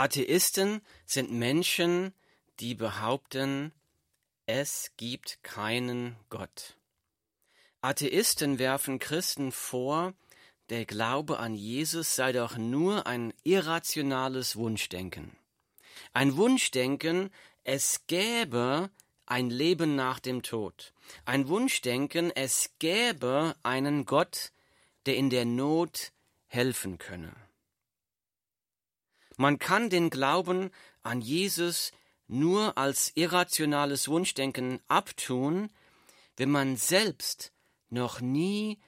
Atheisten sind Menschen, die behaupten, es gibt keinen Gott. Atheisten werfen Christen vor, der Glaube an Jesus sei doch nur ein irrationales Wunschdenken. Ein Wunschdenken, es gäbe ein Leben nach dem Tod. Ein Wunschdenken, es gäbe einen Gott, der in der Not helfen könne. Man kann den Glauben an Jesus nur als irrationales Wunschdenken abtun, wenn man selbst noch nie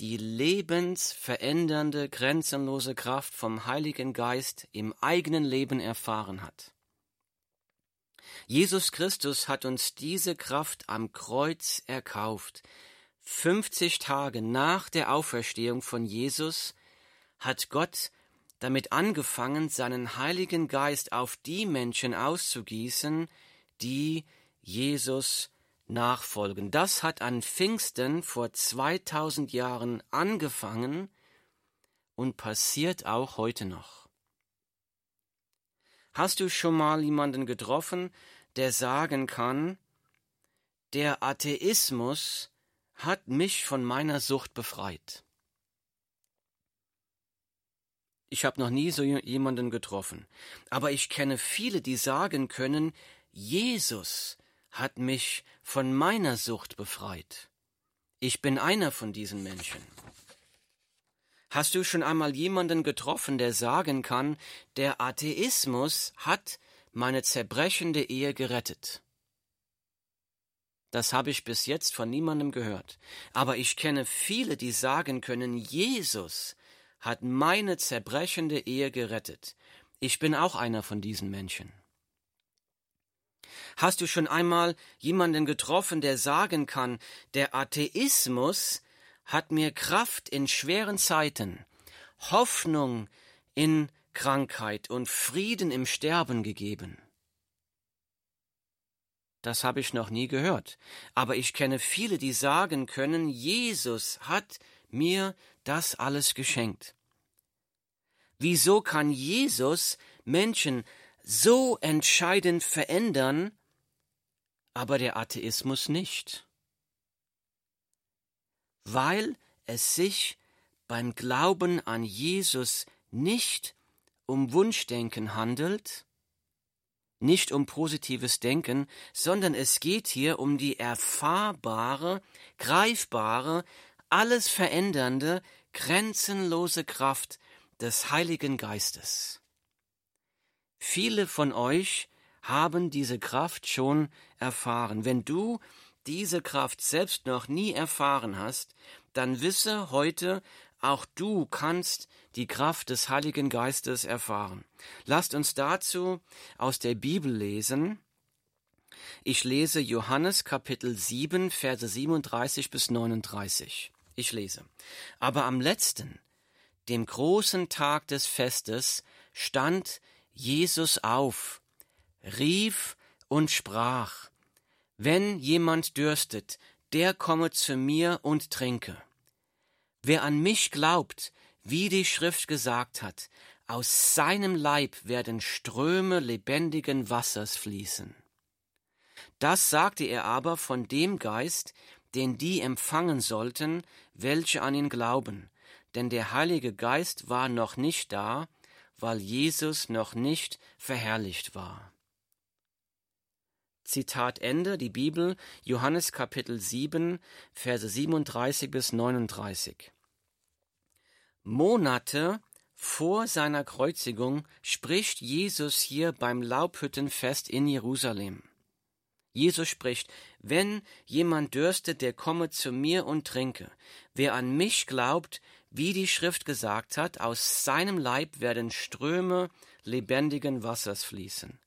die lebensverändernde, grenzenlose Kraft vom Heiligen Geist im eigenen Leben erfahren hat. Jesus Christus hat uns diese Kraft am Kreuz erkauft. 50 Tage nach der Auferstehung von Jesus hat Gott damit angefangen, seinen Heiligen Geist auf die Menschen auszugießen, die Jesus nachfolgen. Das hat an Pfingsten vor 2000 Jahren angefangen und passiert auch heute noch. Hast du schon mal jemanden getroffen, der sagen kann, der Atheismus hat mich von meiner Sucht befreit? Ich habe noch nie so jemanden getroffen, aber ich kenne viele, die sagen können, Jesus hat mich von meiner Sucht befreit. Ich bin einer von diesen Menschen. Hast du schon einmal jemanden getroffen, der sagen kann, der Atheismus hat meine zerbrechende Ehe gerettet? Das habe ich bis jetzt von niemandem gehört. Aber ich kenne viele, die sagen können, Jesus hat meine zerbrechende Ehe gerettet. Ich bin auch einer von diesen Menschen. Hast du schon einmal jemanden getroffen, der sagen kann, der Atheismus hat mir Kraft in schweren Zeiten, Hoffnung in Krankheit und Frieden im Sterben gegeben? Das habe ich noch nie gehört, aber ich kenne viele, die sagen können, Jesus hat mir das alles geschenkt. Wieso kann Jesus Menschen so entscheidend verändern, aber der Atheismus nicht? Weil es sich beim Glauben an Jesus nicht um Wunschdenken handelt, nicht um positives Denken, sondern es geht hier um die erfahrbare, greifbare, alles verändernde, grenzenlose Kraft des Heiligen Geistes. Viele von euch haben diese Kraft schon erfahren. Wenn du diese Kraft selbst noch nie erfahren hast, dann wisse heute, auch du kannst die Kraft des Heiligen Geistes erfahren. Lasst uns dazu aus der Bibel lesen. Ich lese Johannes Kapitel 7, Verse 37 bis 39. Ich lese. Aber am letzten, dem großen Tag des Festes, stand Jesus auf, rief und sprach, Wenn jemand dürstet, der komme zu mir und trinke. Wer an mich glaubt, wie die Schrift gesagt hat, aus seinem Leib werden Ströme lebendigen Wassers fließen. Das sagte er aber von dem Geist, den die empfangen sollten, welche an ihn glauben, denn der Heilige Geist war noch nicht da, weil Jesus noch nicht verherrlicht war. Zitat Ende, die Bibel, Johannes Kapitel 7, Verse 37 bis 39. Monate vor seiner Kreuzigung spricht Jesus hier beim Laubhüttenfest in Jerusalem. Jesus spricht, wenn jemand dürstet, der komme zu mir und trinke. Wer an mich glaubt, wie die Schrift gesagt hat, aus seinem Leib werden Ströme lebendigen Wassers fließen.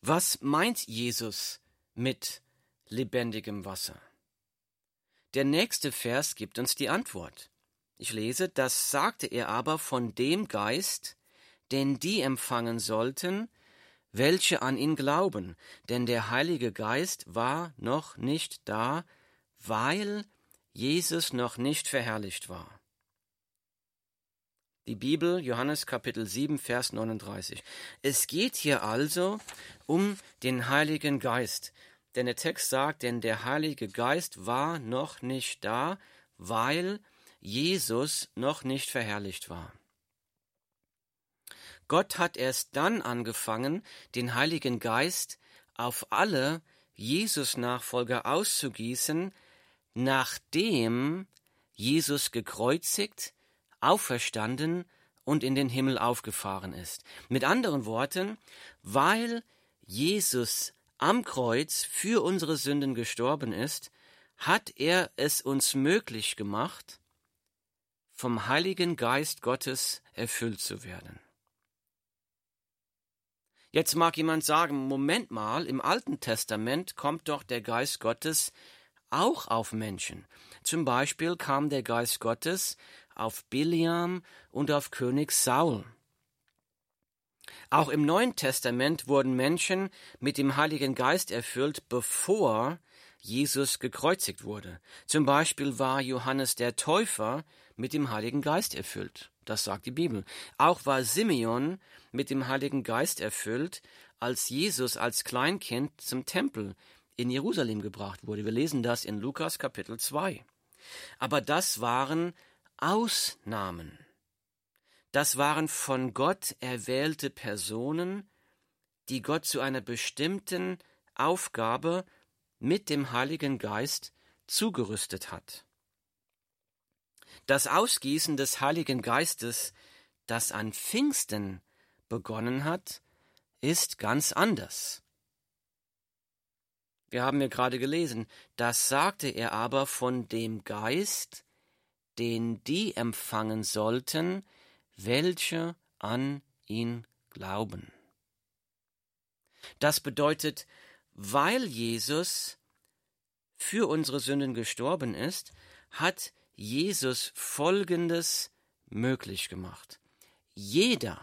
Was meint Jesus mit lebendigem Wasser? Der nächste Vers gibt uns die Antwort. Ich lese, das sagte er aber von dem Geist, den die empfangen sollten, welche an ihn glauben, denn der Heilige Geist war noch nicht da, weil Jesus noch nicht verherrlicht war. Die Bibel, Johannes Kapitel 7, Vers 39. Es geht hier also um den Heiligen Geist. Denn der Text sagt, denn der Heilige Geist war noch nicht da, weil Jesus noch nicht verherrlicht war. Gott hat erst dann angefangen, den Heiligen Geist auf alle Jesus-Nachfolger auszugießen, nachdem Jesus gekreuzigt, auferstanden und in den Himmel aufgefahren ist. Mit anderen Worten, weil Jesus am Kreuz für unsere Sünden gestorben ist, hat er es uns möglich gemacht, vom Heiligen Geist Gottes erfüllt zu werden. Jetzt mag jemand sagen, Moment mal, im Alten Testament kommt doch der Geist Gottes auch auf Menschen. Zum Beispiel kam der Geist Gottes auf Biliam und auf König Saul. Auch im Neuen Testament wurden Menschen mit dem Heiligen Geist erfüllt, bevor Jesus gekreuzigt wurde. Zum Beispiel war Johannes der Täufer mit dem Heiligen Geist erfüllt. Das sagt die Bibel. Auch war Simeon mit dem Heiligen Geist erfüllt, als Jesus als Kleinkind zum Tempel in Jerusalem gebracht wurde. Wir lesen das in Lukas Kapitel 2. Aber das waren Ausnahmen. Das waren von Gott erwählte Personen, die Gott zu einer bestimmten Aufgabe mit dem Heiligen Geist zugerüstet hat. Das Ausgießen des Heiligen Geistes, das an Pfingsten begonnen hat, ist ganz anders. Wir haben ja gerade gelesen, das sagte er aber von dem Geist, den die empfangen sollten, welche an ihn glauben. Das bedeutet, weil Jesus für unsere Sünden gestorben ist, hat Jesus Folgendes möglich gemacht. Jeder,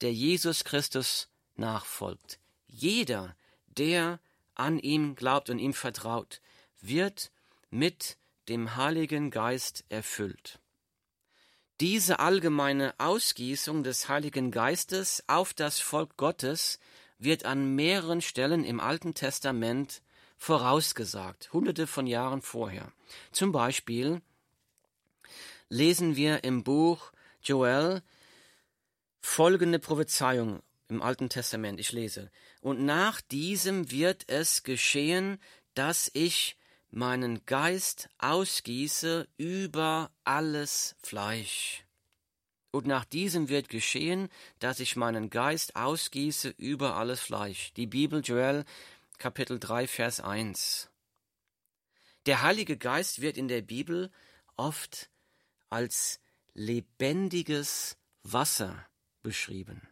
der Jesus Christus nachfolgt, jeder, der an ihm glaubt und ihm vertraut, wird mit dem Heiligen Geist erfüllt. Diese allgemeine Ausgießung des Heiligen Geistes auf das Volk Gottes wird an mehreren Stellen im Alten Testament vorausgesagt, hunderte von Jahren vorher. Zum Beispiel lesen wir im Buch Joel folgende Prophezeiung im Alten Testament. Ich lese. Und nach diesem wird es geschehen, dass ich meinen Geist ausgieße über alles Fleisch. Und nach diesem wird geschehen, dass ich meinen Geist ausgieße über alles Fleisch. Die Bibel Joel Kapitel 3 Vers 1. Der Heilige Geist wird in der Bibel oft als lebendiges Wasser beschrieben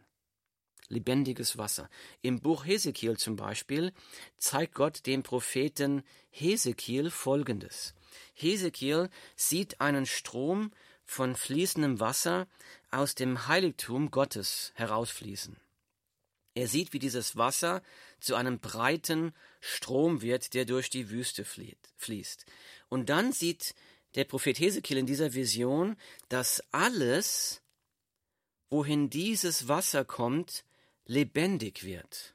lebendiges Wasser. Im Buch Hesekiel zum Beispiel zeigt Gott dem Propheten Hesekiel Folgendes. Hesekiel sieht einen Strom von fließendem Wasser aus dem Heiligtum Gottes herausfließen. Er sieht, wie dieses Wasser zu einem breiten Strom wird, der durch die Wüste fließt. Und dann sieht der Prophet Hesekiel in dieser Vision, dass alles, wohin dieses Wasser kommt, lebendig wird.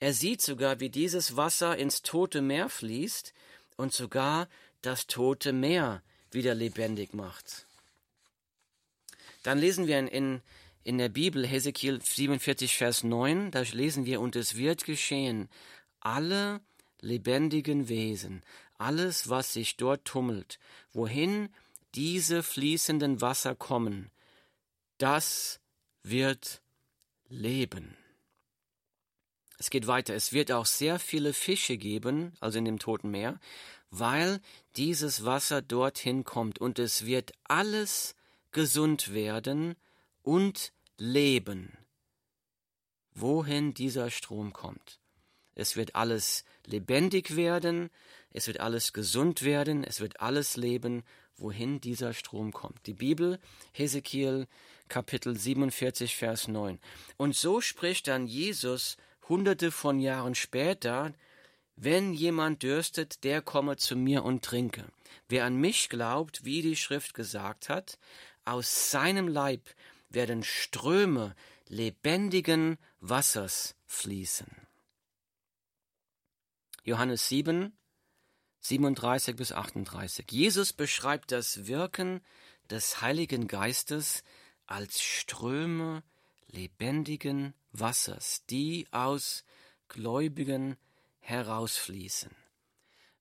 Er sieht sogar, wie dieses Wasser ins tote Meer fließt und sogar das tote Meer wieder lebendig macht. Dann lesen wir in, in der Bibel Hesekiel 47, Vers 9, da lesen wir, und es wird geschehen, alle lebendigen Wesen, alles, was sich dort tummelt, wohin diese fließenden Wasser kommen, das wird Leben. Es geht weiter. Es wird auch sehr viele Fische geben, also in dem Toten Meer, weil dieses Wasser dorthin kommt und es wird alles gesund werden und leben, wohin dieser Strom kommt. Es wird alles lebendig werden, es wird alles gesund werden, es wird alles leben, wohin dieser Strom kommt. Die Bibel, Hesekiel Kapitel 47, Vers 9. Und so spricht dann Jesus hunderte von Jahren später wenn jemand dürstet, der komme zu mir und trinke. Wer an mich glaubt, wie die Schrift gesagt hat, aus seinem Leib werden Ströme lebendigen Wassers fließen. Johannes 7, 37 bis 38. Jesus beschreibt das Wirken des Heiligen Geistes als Ströme lebendigen Wassers, die aus Gläubigen herausfließen.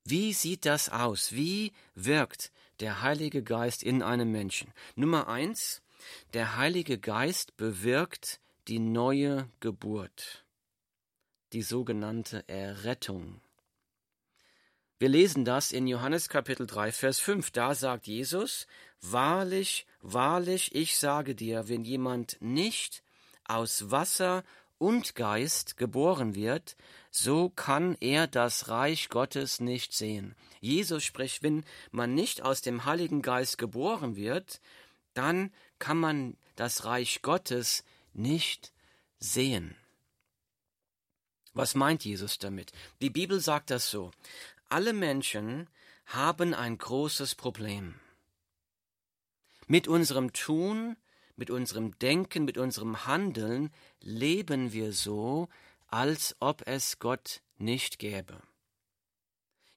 Wie sieht das aus? Wie wirkt der Heilige Geist in einem Menschen? Nummer eins, der Heilige Geist bewirkt die neue Geburt, die sogenannte Errettung. Wir lesen das in Johannes Kapitel 3, Vers 5. Da sagt Jesus, Wahrlich, wahrlich, ich sage dir, wenn jemand nicht aus Wasser und Geist geboren wird, so kann er das Reich Gottes nicht sehen. Jesus spricht, wenn man nicht aus dem Heiligen Geist geboren wird, dann kann man das Reich Gottes nicht sehen. Was meint Jesus damit? Die Bibel sagt das so. Alle Menschen haben ein großes Problem. Mit unserem Tun, mit unserem Denken, mit unserem Handeln leben wir so, als ob es Gott nicht gäbe.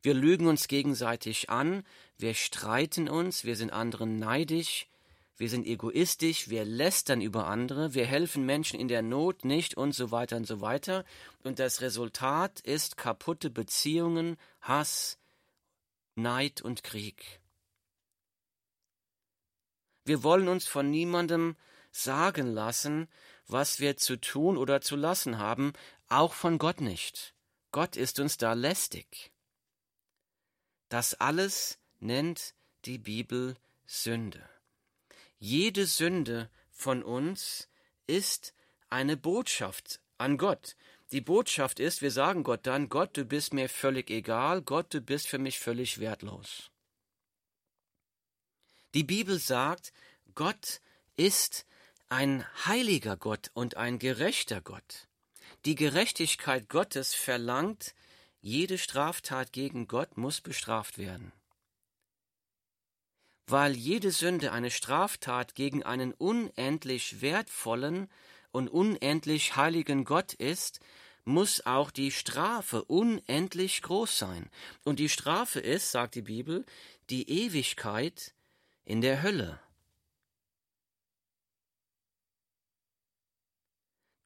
Wir lügen uns gegenseitig an, wir streiten uns, wir sind anderen neidisch, wir sind egoistisch, wir lästern über andere, wir helfen Menschen in der Not nicht und so weiter und so weiter. Und das Resultat ist kaputte Beziehungen, Hass, Neid und Krieg. Wir wollen uns von niemandem sagen lassen, was wir zu tun oder zu lassen haben, auch von Gott nicht. Gott ist uns da lästig. Das alles nennt die Bibel Sünde. Jede Sünde von uns ist eine Botschaft an Gott. Die Botschaft ist, wir sagen Gott dann, Gott, du bist mir völlig egal, Gott, du bist für mich völlig wertlos. Die Bibel sagt, Gott ist ein heiliger Gott und ein gerechter Gott. Die Gerechtigkeit Gottes verlangt, jede Straftat gegen Gott muss bestraft werden. Weil jede Sünde eine Straftat gegen einen unendlich wertvollen und unendlich heiligen Gott ist, muss auch die Strafe unendlich groß sein. Und die Strafe ist, sagt die Bibel, die Ewigkeit in der Hölle.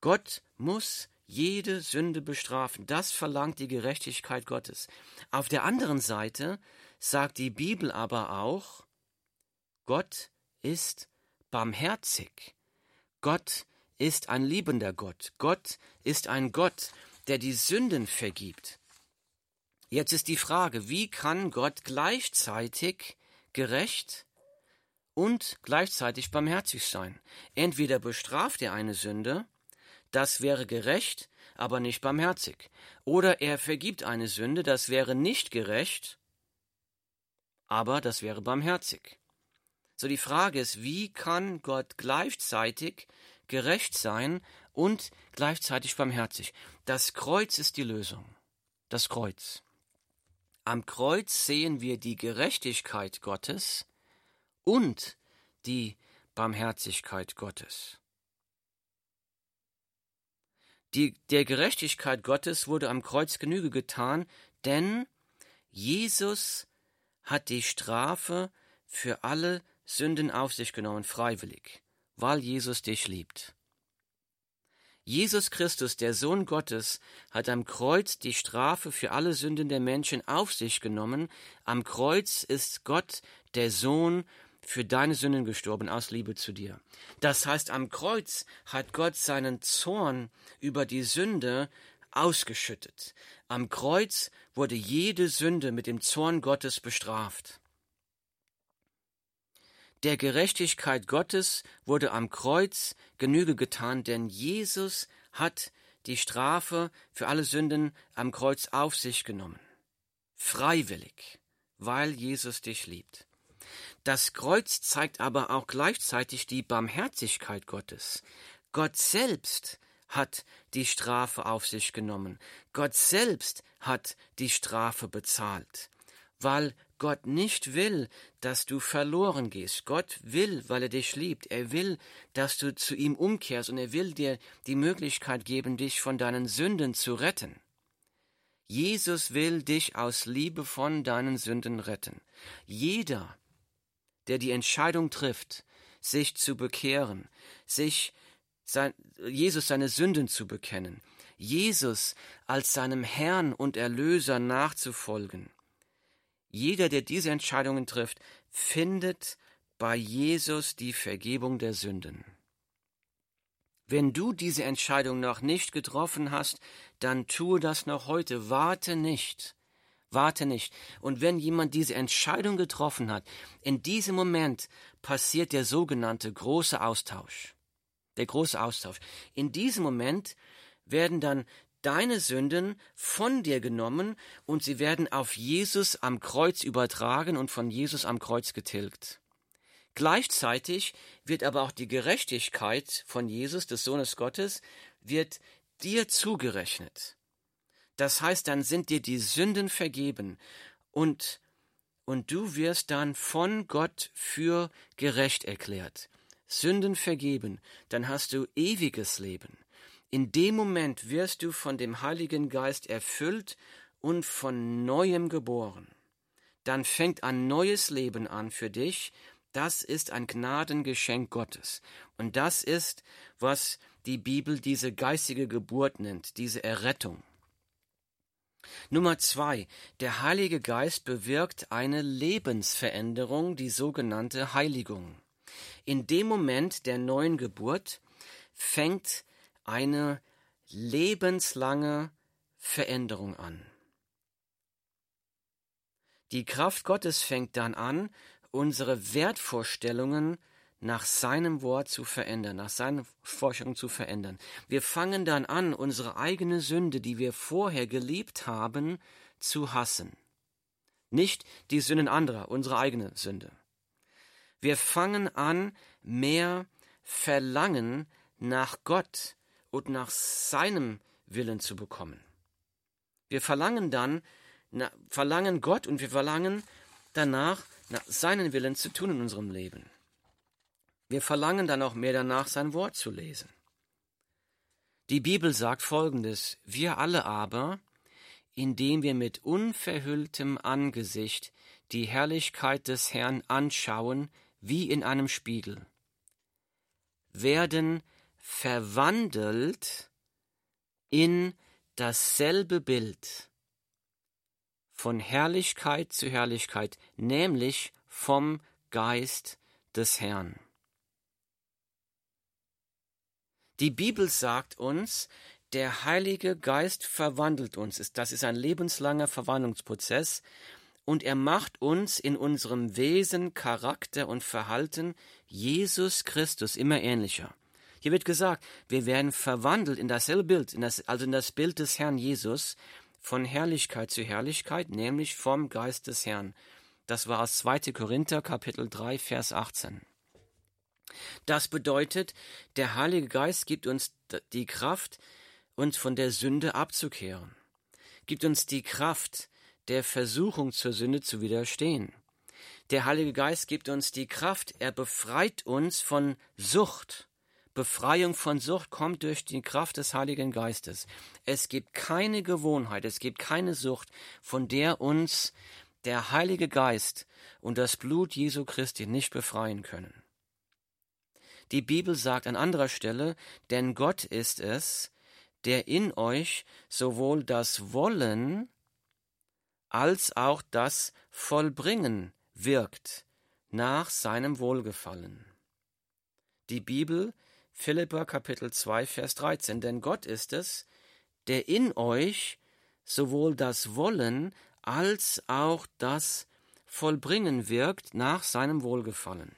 Gott muss jede Sünde bestrafen. Das verlangt die Gerechtigkeit Gottes. Auf der anderen Seite sagt die Bibel aber auch, Gott ist barmherzig. Gott ist ein liebender Gott. Gott ist ein Gott, der die Sünden vergibt. Jetzt ist die Frage, wie kann Gott gleichzeitig gerecht und gleichzeitig barmherzig sein? Entweder bestraft er eine Sünde, das wäre gerecht, aber nicht barmherzig. Oder er vergibt eine Sünde, das wäre nicht gerecht, aber das wäre barmherzig. So die Frage ist, wie kann Gott gleichzeitig gerecht sein und gleichzeitig barmherzig. Das Kreuz ist die Lösung. Das Kreuz. Am Kreuz sehen wir die Gerechtigkeit Gottes und die Barmherzigkeit Gottes. Die, der Gerechtigkeit Gottes wurde am Kreuz Genüge getan, denn Jesus hat die Strafe für alle Sünden auf sich genommen, freiwillig weil Jesus dich liebt. Jesus Christus, der Sohn Gottes, hat am Kreuz die Strafe für alle Sünden der Menschen auf sich genommen. Am Kreuz ist Gott, der Sohn, für deine Sünden gestorben aus Liebe zu dir. Das heißt, am Kreuz hat Gott seinen Zorn über die Sünde ausgeschüttet. Am Kreuz wurde jede Sünde mit dem Zorn Gottes bestraft. Der Gerechtigkeit Gottes wurde am Kreuz Genüge getan, denn Jesus hat die Strafe für alle Sünden am Kreuz auf sich genommen. Freiwillig, weil Jesus dich liebt. Das Kreuz zeigt aber auch gleichzeitig die Barmherzigkeit Gottes. Gott selbst hat die Strafe auf sich genommen. Gott selbst hat die Strafe bezahlt, weil Gott nicht will, dass du verloren gehst. Gott will, weil er dich liebt. Er will, dass du zu ihm umkehrst und er will dir die Möglichkeit geben, dich von deinen Sünden zu retten. Jesus will dich aus Liebe von deinen Sünden retten. Jeder, der die Entscheidung trifft, sich zu bekehren, sich sein, Jesus seine Sünden zu bekennen, Jesus als seinem Herrn und Erlöser nachzufolgen. Jeder, der diese Entscheidungen trifft, findet bei Jesus die Vergebung der Sünden. Wenn du diese Entscheidung noch nicht getroffen hast, dann tue das noch heute. Warte nicht. Warte nicht. Und wenn jemand diese Entscheidung getroffen hat, in diesem Moment passiert der sogenannte große Austausch. Der große Austausch. In diesem Moment werden dann deine Sünden von dir genommen und sie werden auf Jesus am Kreuz übertragen und von Jesus am Kreuz getilgt. Gleichzeitig wird aber auch die Gerechtigkeit von Jesus, des Sohnes Gottes, wird dir zugerechnet. Das heißt, dann sind dir die Sünden vergeben und, und du wirst dann von Gott für gerecht erklärt. Sünden vergeben, dann hast du ewiges Leben. In dem Moment wirst du von dem Heiligen Geist erfüllt und von neuem geboren. Dann fängt ein neues Leben an für dich. Das ist ein Gnadengeschenk Gottes. Und das ist, was die Bibel diese geistige Geburt nennt, diese Errettung. Nummer zwei. Der Heilige Geist bewirkt eine Lebensveränderung, die sogenannte Heiligung. In dem Moment der neuen Geburt fängt eine lebenslange Veränderung an. Die Kraft Gottes fängt dann an, unsere Wertvorstellungen nach seinem Wort zu verändern, nach seinen Forschungen zu verändern. Wir fangen dann an, unsere eigene Sünde, die wir vorher geliebt haben, zu hassen. Nicht die Sünden anderer, unsere eigene Sünde. Wir fangen an, mehr Verlangen nach Gott und nach seinem Willen zu bekommen. Wir verlangen dann, na, verlangen Gott und wir verlangen danach, nach seinen Willen zu tun in unserem Leben. Wir verlangen dann auch mehr danach, sein Wort zu lesen. Die Bibel sagt folgendes, wir alle aber, indem wir mit unverhülltem Angesicht die Herrlichkeit des Herrn anschauen, wie in einem Spiegel, werden verwandelt in dasselbe Bild von Herrlichkeit zu Herrlichkeit, nämlich vom Geist des Herrn. Die Bibel sagt uns, der Heilige Geist verwandelt uns. Das ist ein lebenslanger Verwandlungsprozess und er macht uns in unserem Wesen, Charakter und Verhalten Jesus Christus immer ähnlicher. Hier wird gesagt, wir werden verwandelt in dasselbe Bild, in das, also in das Bild des Herrn Jesus, von Herrlichkeit zu Herrlichkeit, nämlich vom Geist des Herrn. Das war aus 2. Korinther Kapitel 3, Vers 18. Das bedeutet, der Heilige Geist gibt uns die Kraft, uns von der Sünde abzukehren, gibt uns die Kraft, der Versuchung zur Sünde zu widerstehen. Der Heilige Geist gibt uns die Kraft, er befreit uns von Sucht. Befreiung von Sucht kommt durch die Kraft des Heiligen Geistes. Es gibt keine Gewohnheit, es gibt keine Sucht, von der uns der Heilige Geist und das Blut Jesu Christi nicht befreien können. Die Bibel sagt an anderer Stelle, denn Gott ist es, der in euch sowohl das Wollen als auch das Vollbringen wirkt nach seinem Wohlgefallen. Die Bibel, Philippa Kapitel 2, Vers 13, denn Gott ist es, der in euch sowohl das Wollen als auch das Vollbringen wirkt nach seinem Wohlgefallen.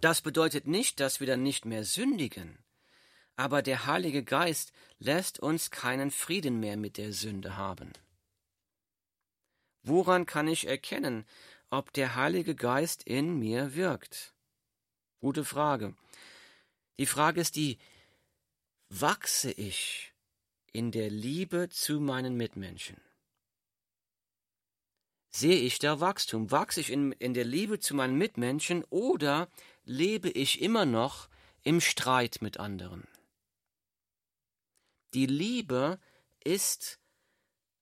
Das bedeutet nicht, dass wir dann nicht mehr sündigen, aber der Heilige Geist lässt uns keinen Frieden mehr mit der Sünde haben. Woran kann ich erkennen, ob der Heilige Geist in mir wirkt? Gute Frage. Die Frage ist die, wachse ich in der Liebe zu meinen Mitmenschen? Sehe ich da Wachstum? Wachse ich in, in der Liebe zu meinen Mitmenschen oder lebe ich immer noch im Streit mit anderen? Die Liebe ist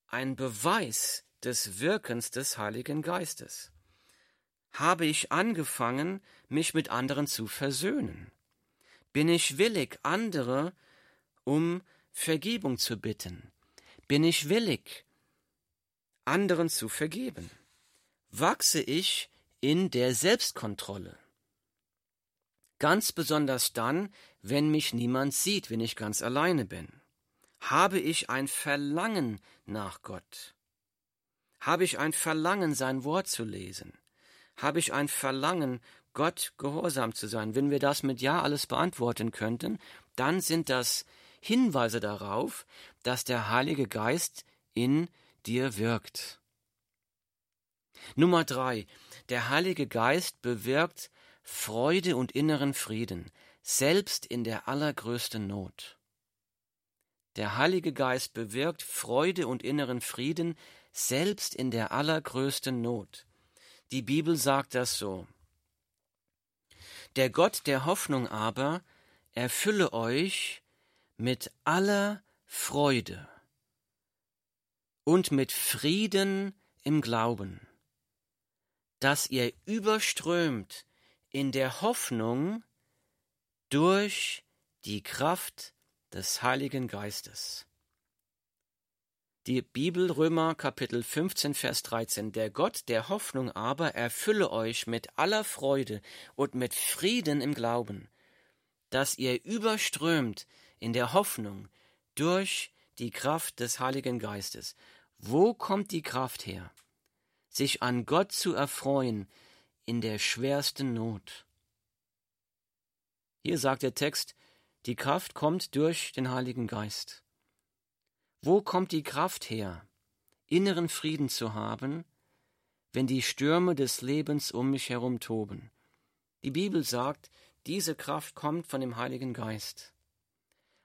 ein Beweis des Wirkens des Heiligen Geistes. Habe ich angefangen, mich mit anderen zu versöhnen? Bin ich willig, andere um Vergebung zu bitten? Bin ich willig, anderen zu vergeben? Wachse ich in der Selbstkontrolle? Ganz besonders dann, wenn mich niemand sieht, wenn ich ganz alleine bin. Habe ich ein Verlangen nach Gott? Habe ich ein Verlangen, sein Wort zu lesen? Habe ich ein Verlangen, Gott gehorsam zu sein? Wenn wir das mit Ja alles beantworten könnten, dann sind das Hinweise darauf, dass der Heilige Geist in dir wirkt. Nummer drei. Der Heilige Geist bewirkt Freude und inneren Frieden, selbst in der allergrößten Not. Der Heilige Geist bewirkt Freude und inneren Frieden, selbst in der allergrößten Not. Die Bibel sagt das so. Der Gott der Hoffnung aber erfülle euch mit aller Freude und mit Frieden im Glauben, dass ihr überströmt in der Hoffnung durch die Kraft des Heiligen Geistes. Die Bibel Römer Kapitel 15 Vers 13 Der Gott der Hoffnung aber erfülle euch mit aller Freude und mit Frieden im Glauben, dass ihr überströmt in der Hoffnung durch die Kraft des Heiligen Geistes. Wo kommt die Kraft her? Sich an Gott zu erfreuen in der schwersten Not. Hier sagt der Text, die Kraft kommt durch den Heiligen Geist. Wo kommt die Kraft her, inneren Frieden zu haben, wenn die Stürme des Lebens um mich herum toben? Die Bibel sagt, diese Kraft kommt von dem Heiligen Geist.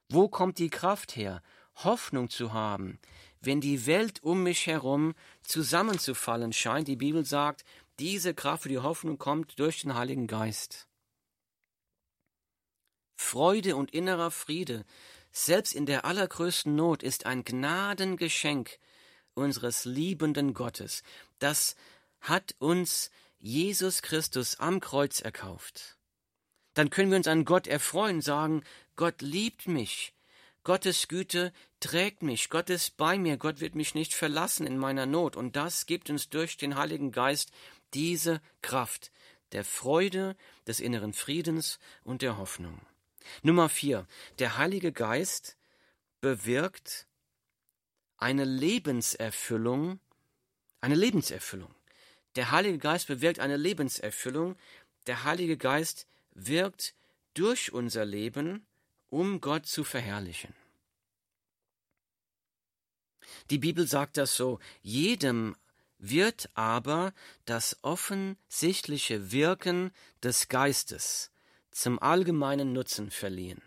Wo kommt die Kraft her, Hoffnung zu haben, wenn die Welt um mich herum zusammenzufallen scheint? Die Bibel sagt, diese Kraft für die Hoffnung kommt durch den Heiligen Geist. Freude und innerer Friede, selbst in der allergrößten Not, ist ein Gnadengeschenk unseres liebenden Gottes. Das hat uns Jesus Christus am Kreuz erkauft. Dann können wir uns an Gott erfreuen, sagen, Gott liebt mich, Gottes Güte trägt mich, Gott ist bei mir, Gott wird mich nicht verlassen in meiner Not, und das gibt uns durch den Heiligen Geist diese Kraft der Freude, des inneren Friedens und der Hoffnung. Nummer vier. Der Heilige Geist bewirkt eine Lebenserfüllung, eine Lebenserfüllung. Der Heilige Geist bewirkt eine Lebenserfüllung. Der Heilige Geist wirkt durch unser Leben, um Gott zu verherrlichen. Die Bibel sagt das so, jedem wird aber das offensichtliche Wirken des Geistes zum allgemeinen Nutzen verliehen.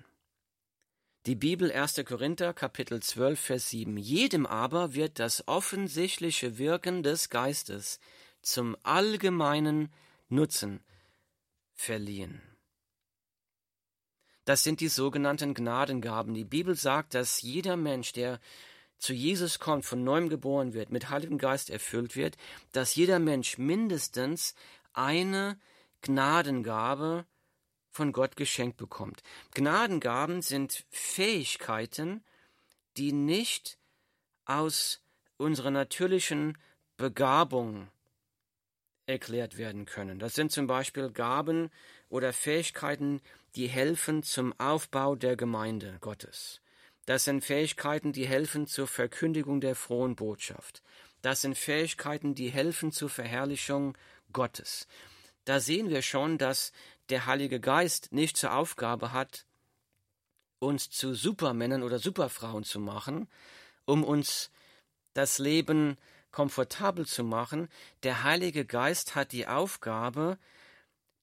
Die Bibel 1. Korinther Kapitel 12 Vers 7 Jedem aber wird das offensichtliche Wirken des Geistes zum allgemeinen Nutzen verliehen. Das sind die sogenannten Gnadengaben. Die Bibel sagt, dass jeder Mensch, der zu Jesus kommt, von neuem geboren wird, mit Heiligem Geist erfüllt wird, dass jeder Mensch mindestens eine Gnadengabe von Gott geschenkt bekommt. Gnadengaben sind Fähigkeiten, die nicht aus unserer natürlichen Begabung erklärt werden können. Das sind zum Beispiel Gaben oder Fähigkeiten, die helfen zum Aufbau der Gemeinde Gottes. Das sind Fähigkeiten, die helfen zur Verkündigung der frohen Botschaft. Das sind Fähigkeiten, die helfen zur Verherrlichung Gottes. Da sehen wir schon, dass der Heilige Geist nicht zur Aufgabe hat, uns zu Supermännern oder Superfrauen zu machen, um uns das Leben komfortabel zu machen. Der Heilige Geist hat die Aufgabe,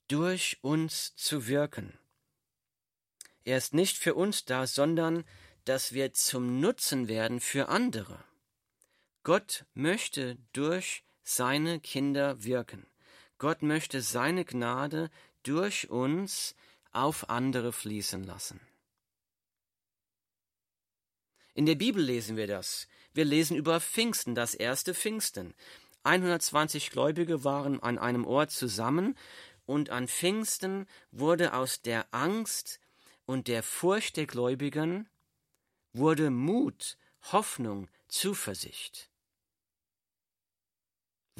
durch uns zu wirken. Er ist nicht für uns da, sondern dass wir zum Nutzen werden für andere. Gott möchte durch seine Kinder wirken. Gott möchte seine Gnade durch uns auf andere fließen lassen. In der Bibel lesen wir das. Wir lesen über Pfingsten, das erste Pfingsten. 120 Gläubige waren an einem Ort zusammen und an Pfingsten wurde aus der Angst und der Furcht der Gläubigen wurde Mut, Hoffnung, Zuversicht.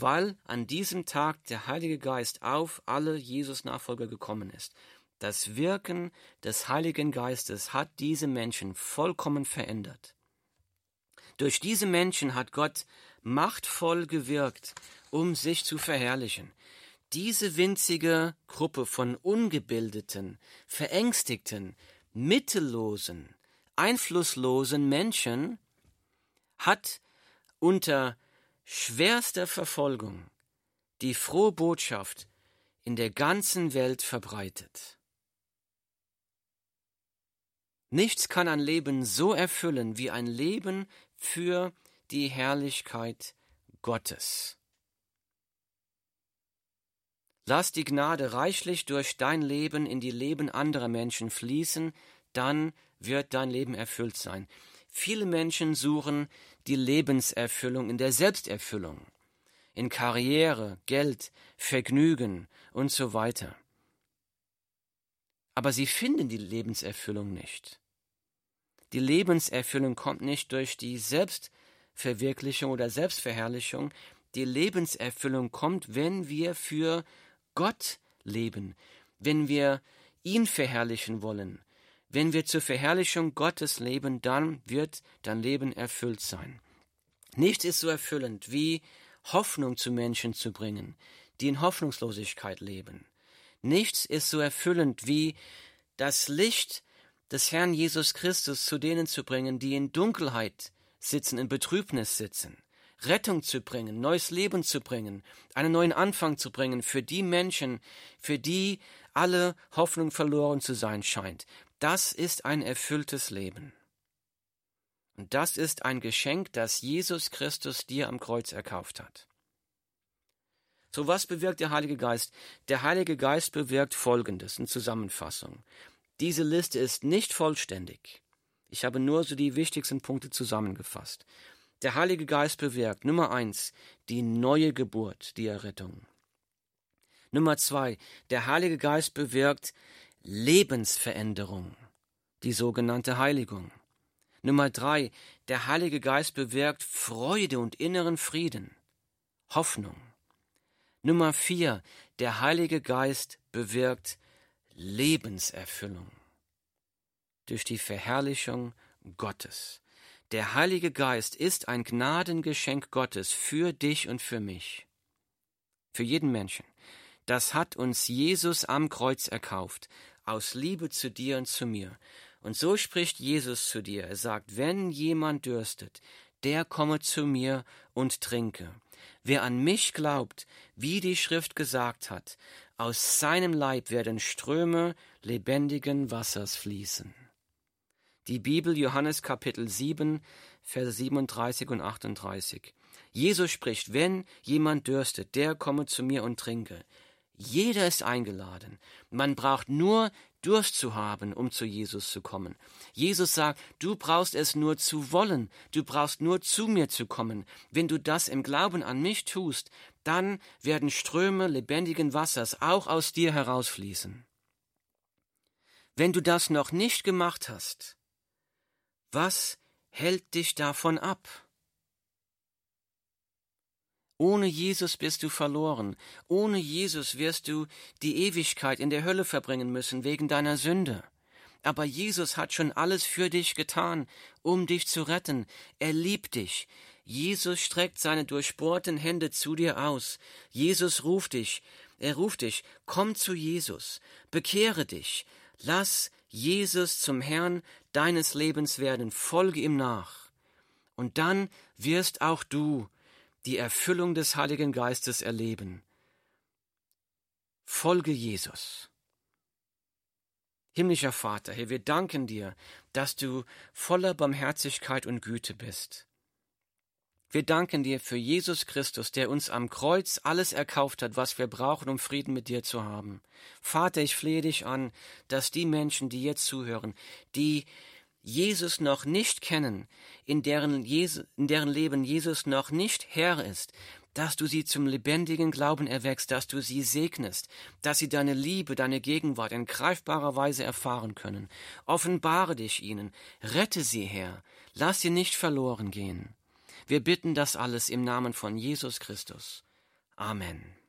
Weil an diesem Tag der Heilige Geist auf alle Jesus-Nachfolger gekommen ist. Das Wirken des Heiligen Geistes hat diese Menschen vollkommen verändert. Durch diese Menschen hat Gott machtvoll gewirkt, um sich zu verherrlichen. Diese winzige Gruppe von ungebildeten, verängstigten, mittellosen, einflusslosen Menschen hat unter schwerster Verfolgung die frohe Botschaft in der ganzen Welt verbreitet. Nichts kann ein Leben so erfüllen wie ein Leben für die Herrlichkeit Gottes. Lass die Gnade reichlich durch dein Leben in die Leben anderer Menschen fließen, dann wird dein Leben erfüllt sein. Viele Menschen suchen die Lebenserfüllung in der Selbsterfüllung, in Karriere, Geld, Vergnügen und so weiter. Aber sie finden die Lebenserfüllung nicht. Die Lebenserfüllung kommt nicht durch die Selbstverwirklichung oder Selbstverherrlichung. Die Lebenserfüllung kommt, wenn wir für Gott leben, wenn wir ihn verherrlichen wollen, wenn wir zur Verherrlichung Gottes leben, dann wird dein Leben erfüllt sein. Nichts ist so erfüllend wie Hoffnung zu Menschen zu bringen, die in Hoffnungslosigkeit leben. Nichts ist so erfüllend wie das Licht des Herrn Jesus Christus zu denen zu bringen, die in Dunkelheit sitzen, in Betrübnis sitzen. Rettung zu bringen, neues Leben zu bringen, einen neuen Anfang zu bringen für die Menschen, für die alle Hoffnung verloren zu sein scheint. Das ist ein erfülltes Leben. Und das ist ein Geschenk, das Jesus Christus dir am Kreuz erkauft hat. So was bewirkt der Heilige Geist? Der Heilige Geist bewirkt Folgendes in Zusammenfassung. Diese Liste ist nicht vollständig. Ich habe nur so die wichtigsten Punkte zusammengefasst. Der Heilige Geist bewirkt Nummer eins die neue Geburt, die Errettung. Nummer zwei, der Heilige Geist bewirkt Lebensveränderung, die sogenannte Heiligung. Nummer drei, der Heilige Geist bewirkt Freude und inneren Frieden, Hoffnung. Nummer vier, der Heilige Geist bewirkt Lebenserfüllung durch die Verherrlichung Gottes. Der Heilige Geist ist ein Gnadengeschenk Gottes für dich und für mich, für jeden Menschen. Das hat uns Jesus am Kreuz erkauft aus Liebe zu dir und zu mir. Und so spricht Jesus zu dir. Er sagt, wenn jemand dürstet, der komme zu mir und trinke. Wer an mich glaubt, wie die Schrift gesagt hat, aus seinem Leib werden Ströme lebendigen Wassers fließen. Die Bibel Johannes Kapitel 7, Verse 37 und 38. Jesus spricht, wenn jemand dürstet, der komme zu mir und trinke. Jeder ist eingeladen. Man braucht nur Durst zu haben, um zu Jesus zu kommen. Jesus sagt, du brauchst es nur zu wollen, du brauchst nur zu mir zu kommen. Wenn du das im Glauben an mich tust, dann werden Ströme lebendigen Wassers auch aus dir herausfließen. Wenn du das noch nicht gemacht hast, was hält dich davon ab? Ohne Jesus bist du verloren. Ohne Jesus wirst du die Ewigkeit in der Hölle verbringen müssen wegen deiner Sünde. Aber Jesus hat schon alles für dich getan, um dich zu retten. Er liebt dich. Jesus streckt seine durchbohrten Hände zu dir aus. Jesus ruft dich. Er ruft dich. Komm zu Jesus. Bekehre dich. Lass Jesus zum Herrn deines Lebens werden. Folge ihm nach. Und dann wirst auch du die Erfüllung des Heiligen Geistes erleben. Folge Jesus. Himmlischer Vater, Herr, wir danken dir, dass du voller Barmherzigkeit und Güte bist. Wir danken dir für Jesus Christus, der uns am Kreuz alles erkauft hat, was wir brauchen, um Frieden mit dir zu haben. Vater, ich flehe dich an, dass die Menschen, die jetzt zuhören, die Jesus noch nicht kennen, in deren, Jesu, in deren Leben Jesus noch nicht Herr ist, dass du sie zum lebendigen Glauben erweckst, dass du sie segnest, dass sie deine Liebe, deine Gegenwart in greifbarer Weise erfahren können. Offenbare dich ihnen, rette sie, Herr, lass sie nicht verloren gehen. Wir bitten das alles im Namen von Jesus Christus. Amen.